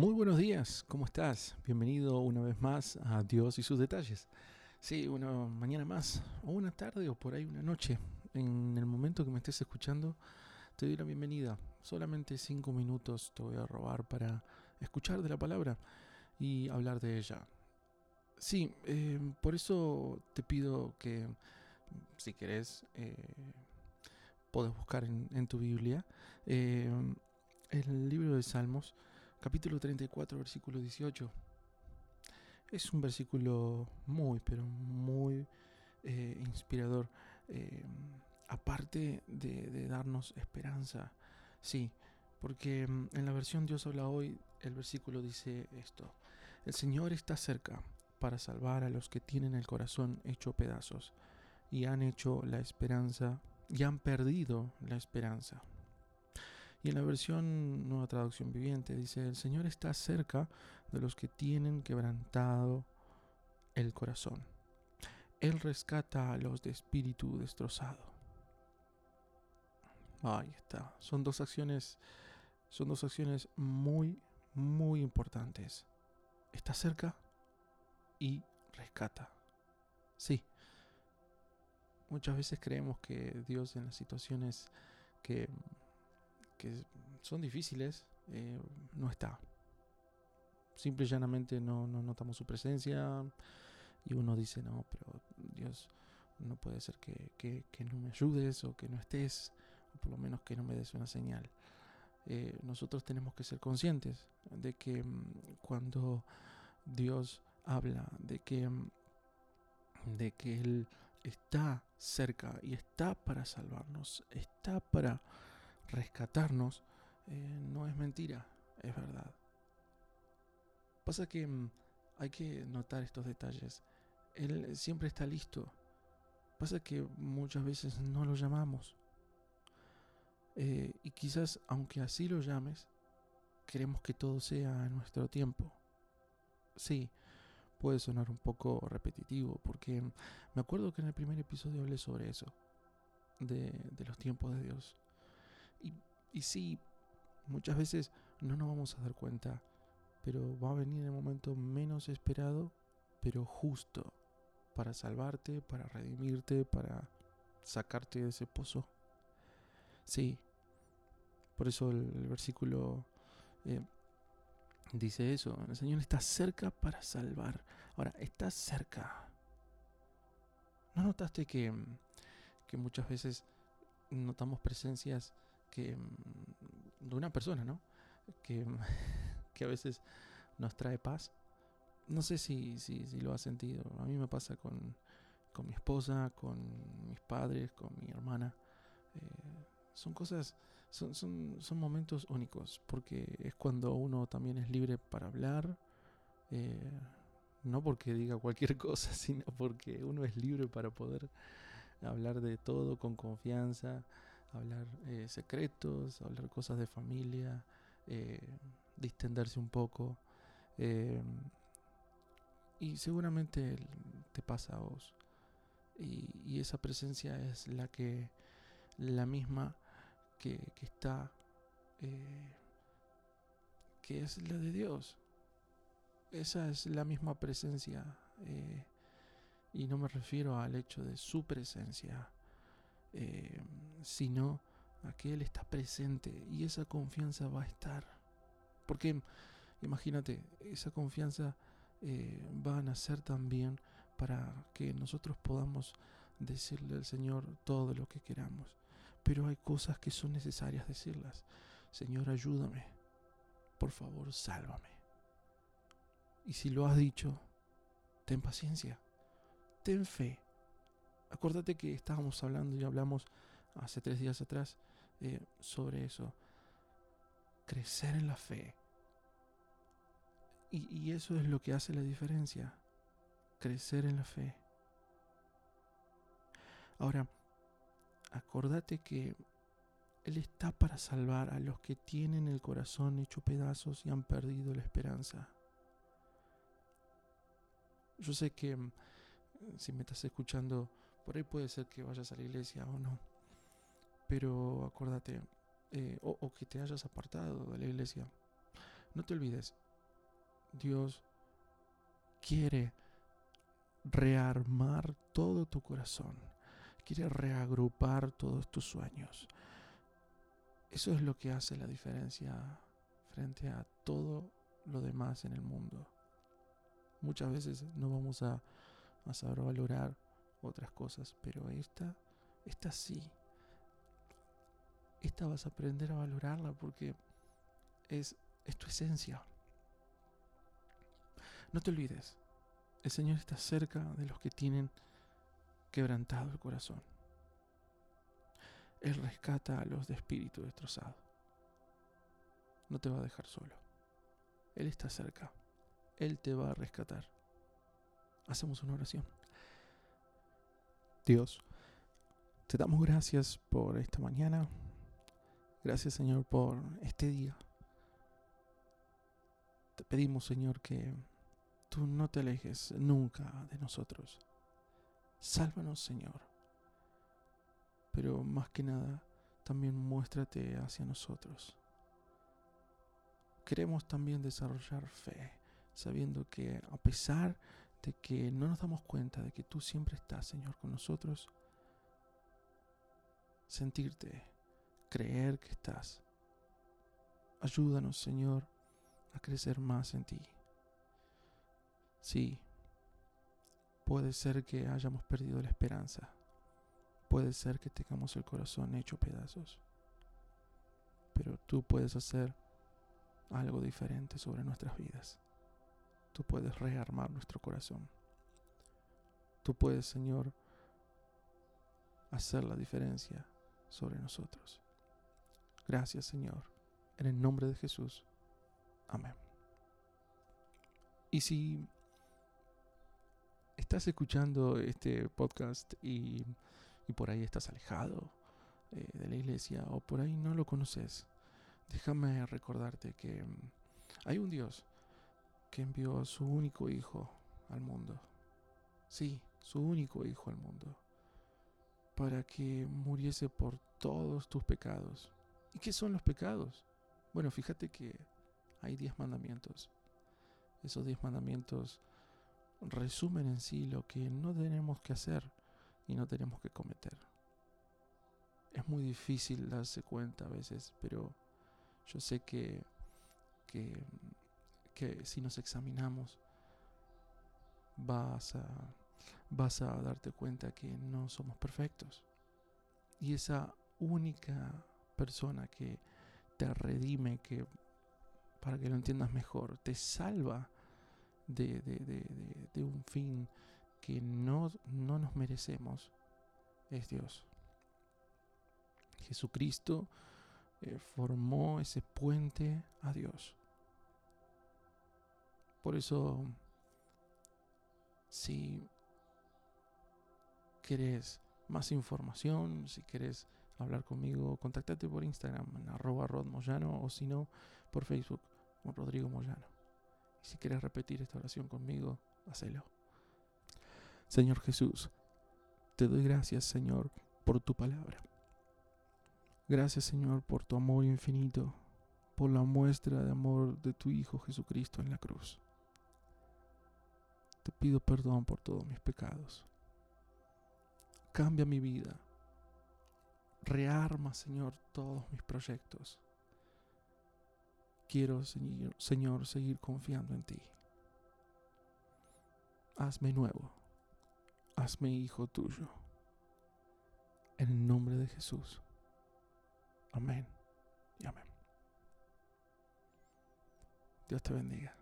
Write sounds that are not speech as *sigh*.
Muy buenos días, ¿cómo estás? Bienvenido una vez más a Dios y sus detalles. Sí, una mañana más, o una tarde, o por ahí una noche. En el momento que me estés escuchando, te doy la bienvenida. Solamente cinco minutos te voy a robar para escuchar de la palabra y hablar de ella. Sí, eh, por eso te pido que, si querés, eh, buscar en, tu Biblia eh, el libro de Salmos capítulo 34, versículo 18. Es un versículo muy, pero muy eh, inspirador. Eh, aparte de, darnos esperanza, sí, porque mm, en la versión Dios habla hoy, el versículo dice esto. El Señor está cerca para salvar a los que tienen el corazón hecho pedazos y han hecho la esperanza y han perdido la esperanza. Y en la versión Nueva Traducción Viviente dice, el Señor está cerca de los que tienen quebrantado el corazón. Él rescata a los de espíritu destrozado. Ahí está. Son dos acciones, son dos acciones muy, muy importantes. Está cerca y rescata. Sí. Muchas veces creemos que Dios en las situaciones que que son difíciles, eh, no está. Simple y llanamente no, notamos su presencia y uno dice, no, pero Dios, no puede ser que, no me ayudes o que no estés, o por lo menos que no me des una señal. Eh, nosotros tenemos que ser conscientes de que mm, cuando Dios habla, de que, mm, de que Él está cerca y está para salvarnos, está para rescatarnos, eh, no es mentira, es verdad. Pasa que mm, hay que notar estos detalles. Él siempre está listo. Pasa que muchas veces no lo llamamos. Eh, y quizás, aunque así lo llames, queremos que todo sea a nuestro tiempo. Sí, puede sonar un poco repetitivo, porque me acuerdo que en el primer episodio hablé sobre eso, de, de los tiempos de Dios. Y, sí, muchas veces no nos vamos a dar cuenta, pero va a venir el momento menos esperado, pero justo, para salvarte, para redimirte, para sacarte de ese pozo. Sí, por eso el, versículo eh, dice eso, el Señor está cerca para salvar. Ahora, está cerca. ¿No notaste que, que muchas veces notamos presencias que mm, de una persona, ¿no? Que, *laughs* que a veces nos trae paz. No sé si, si, lo has sentido. A mí me pasa con, con mi esposa, con mis padres, con mi hermana. Eh, son cosas, son, son, son, momentos únicos, porque es cuando uno también es libre para hablar. Eh, no porque diga cualquier *laughs* cosa, sino porque uno es libre para poder hablar de todo con confianza, hablar eh, secretos, hablar cosas de familia, eh, distenderse un poco. Eh, y seguramente te pasa a vos. Y, esa presencia es la que, la misma que, que está, que es la de Dios. Esa es la misma presencia. y no me refiero al hecho de su presencia eh, sino a que Él está presente y esa confianza va a estar. Porque imagínate, esa confianza eh, va a nacer también para que nosotros podamos decirle al Señor todo lo que queramos. Pero hay cosas que son necesarias decirlas. Señor, ayúdame. Por favor, sálvame. Y si lo has dicho, ten paciencia, ten fe Acuérdate que estábamos hablando y hablamos hace tres días atrás eh, sobre eso. Crecer en la fe. Y, y eso es lo que hace la diferencia. Crecer en la fe. Ahora, acordate que Él está para salvar a los que tienen el corazón hecho pedazos y han perdido la esperanza. Yo sé que mm, si me estás escuchando por ahí puede ser que vayas a la iglesia o no. Pero acuérdate, eh, o, que te hayas apartado de la iglesia. No te olvides, Dios quiere rearmar todo tu corazón, quiere reagrupar todos tus sueños. Eso es lo que hace la diferencia frente a todo lo demás en el mundo. Muchas veces no vamos a, saber valorar otras cosas, pero esta, esta sí. Esta vas a aprender a valorarla porque es, tu esencia. No te olvides, el Señor está cerca de los que tienen quebrantado el corazón. Él rescata a los de espíritu destrozado. No te va a dejar solo. Él está cerca. Él te va a rescatar. Hacemos una oración. Dios, te damos gracias por esta mañana. Gracias Señor por este día. Te pedimos Señor que tú no te alejes nunca de nosotros. Sálvanos Señor. Pero más que nada, también muéstrate hacia nosotros. Queremos también desarrollar fe, sabiendo que a pesar de que no nos damos cuenta de que tú siempre estás, Señor, con nosotros, sentirte, creer que estás. Ayúdanos, Señor, a crecer más en ti. Sí, puede ser que hayamos perdido la esperanza. Puede ser que tengamos el corazón hecho pedazos. Pero tú puedes hacer algo diferente sobre nuestras vidas. Tú puedes rearmar nuestro corazón. Tú puedes, Señor, hacer la diferencia sobre nosotros. Gracias, Señor. En el nombre de Jesús. Amén. Y si estás escuchando este podcast y, por ahí estás alejado eh, de la iglesia o por ahí no lo conoces, déjame recordarte que mm, hay un Dios que envió a su único hijo al mundo. Sí, su único hijo al mundo. Para que muriese por todos tus pecados. ¿Y qué son los pecados? Bueno, fíjate que hay diez mandamientos. Esos diez mandamientos resumen en sí lo que no tenemos que hacer y no tenemos que cometer. Es muy difícil darse cuenta a veces, pero yo sé que, que, que si nos examinamos vas a, vas a darte cuenta que no somos perfectos. Y esa única persona que te redime, que para que lo entiendas mejor, te salva de, un fin que no, no nos merecemos es Dios. Jesucristo eh, formó ese puente a Dios. Por eso, si querés más información, si querés hablar conmigo, contactate por Instagram en arroba o si no, por Facebook con Rodrigo Moyano. Y si quieres repetir esta oración conmigo, hacelo. Señor Jesús, te doy gracias, Señor, por tu palabra. Gracias, Señor, por tu amor infinito, por la muestra de amor de tu Hijo Jesucristo en la cruz. Te pido perdón por todos mis pecados. Cambia mi vida. Rearma, Señor, todos mis proyectos quiero, Señor, seguir confiando en ti. Hazme nuevo. Hazme hijo tuyo. En el nombre de Jesús. Amén y amén. Dios te bendiga.